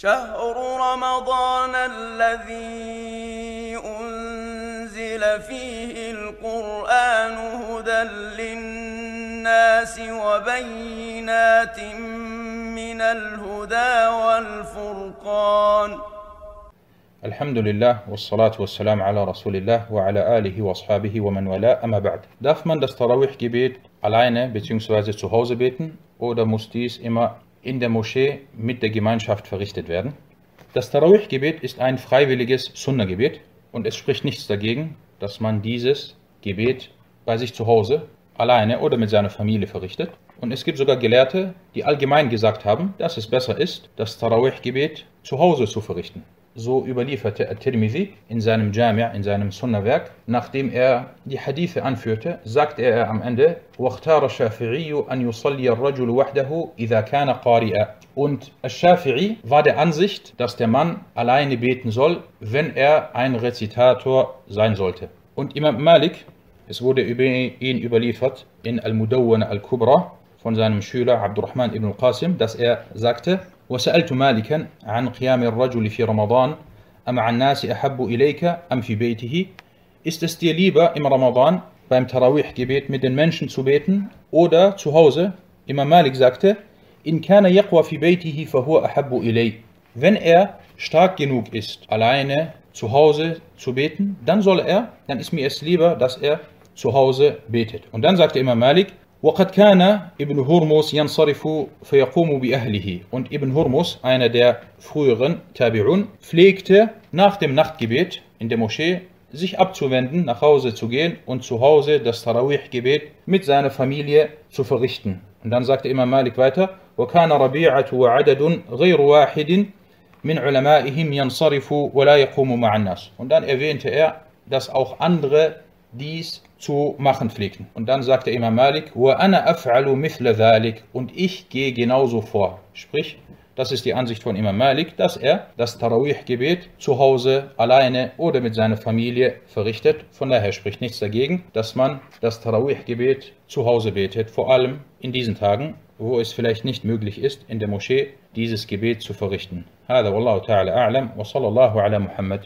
شهر رمضان الذي أنزل فيه القرآن هدى للناس وبينات من الهدى والفرقان الحمد لله والصلاة والسلام على رسول الله وعلى آله وأصحابه ومن والاه أما بعد. Darf man das Tarawih-Gebet alleine bzw. zu Hause beten oder muss dies immer in der Moschee mit der Gemeinschaft verrichtet werden? Das Tarawih-Gebet ist ein freiwilliges Sunna-Gebet und es spricht nichts dagegen, dass man dieses Gebet bei sich zu Hause alleine oder mit seiner Familie verrichtet. Und es gibt sogar Gelehrte, die allgemein gesagt haben, dass es besser ist, das Tarawih-Gebet zu Hause zu verrichten. So überlieferte At-Tirmidhi in seinem Jami', in seinem Sunnah-Werk, nachdem er die Hadithe anführte, sagte er am Ende, وَاخْتَارَ الشَّافِعِيُّ أَنْ يُصَلِّيَ الرَّجُلُ وَحْدَهُ إِذَا كَانَ قَارِئًا Und Al-Shafi'i war der Ansicht, dass der Mann alleine beten soll, wenn er ein Rezitator sein sollte. Und Imam Malik, es wurde über ihn überliefert in Al-Mudawwana Al-Kubra von seinem Schüler Abdurrahman ibn al-Qasim, dass er sagte, وسألت مالكا عن قيام الرجل في رمضان أمع الناس أحب إليك أم في بيته Ist es dir lieber im Ramadan beim Tarawih-Gebet mit den Menschen zu beten oder zu Hause? Imam Malik sagte, In kana yaqwa fi baytihi fahuwa ahabbu ilay. Wenn er stark genug ist, alleine zu Hause zu beten, dann soll er, dann ist mir es lieber, dass er zu Hause betet. Und dann sagte Imam Malik, وقد كان ابن هرمز ينصرف فيقوم بأهله und Ibn Hurmus, einer der früheren Tabi'un, pflegte nach dem Nachtgebet in der Moschee sich abzuwenden, nach Hause zu gehen und zu Hause das Tarawih-Gebet mit seiner Familie zu verrichten. Und dann sagte Imam Malik weiter, وكان ربيعة وعدد غير واحد من علمائهم ينصرف ولا يقوم مع الناس. Und dann erwähnte er, dass auch andere dies zu machen pflegten. Und dann sagte Imam Malik, وَأَنَا أَفْعَلُ مِثْلَ ذَلِكَ Und ich gehe genauso vor. Sprich, das ist die Ansicht von Imam Malik, dass er das Tarawih-Gebet zu Hause alleine oder mit seiner Familie verrichtet. Von daher spricht nichts dagegen, dass man das Tarawih-Gebet zu Hause betet, vor allem in diesen Tagen, wo es vielleicht nicht möglich ist, in der Moschee dieses Gebet zu verrichten. هذا والله تعالى أعلم وصلى الله على محمد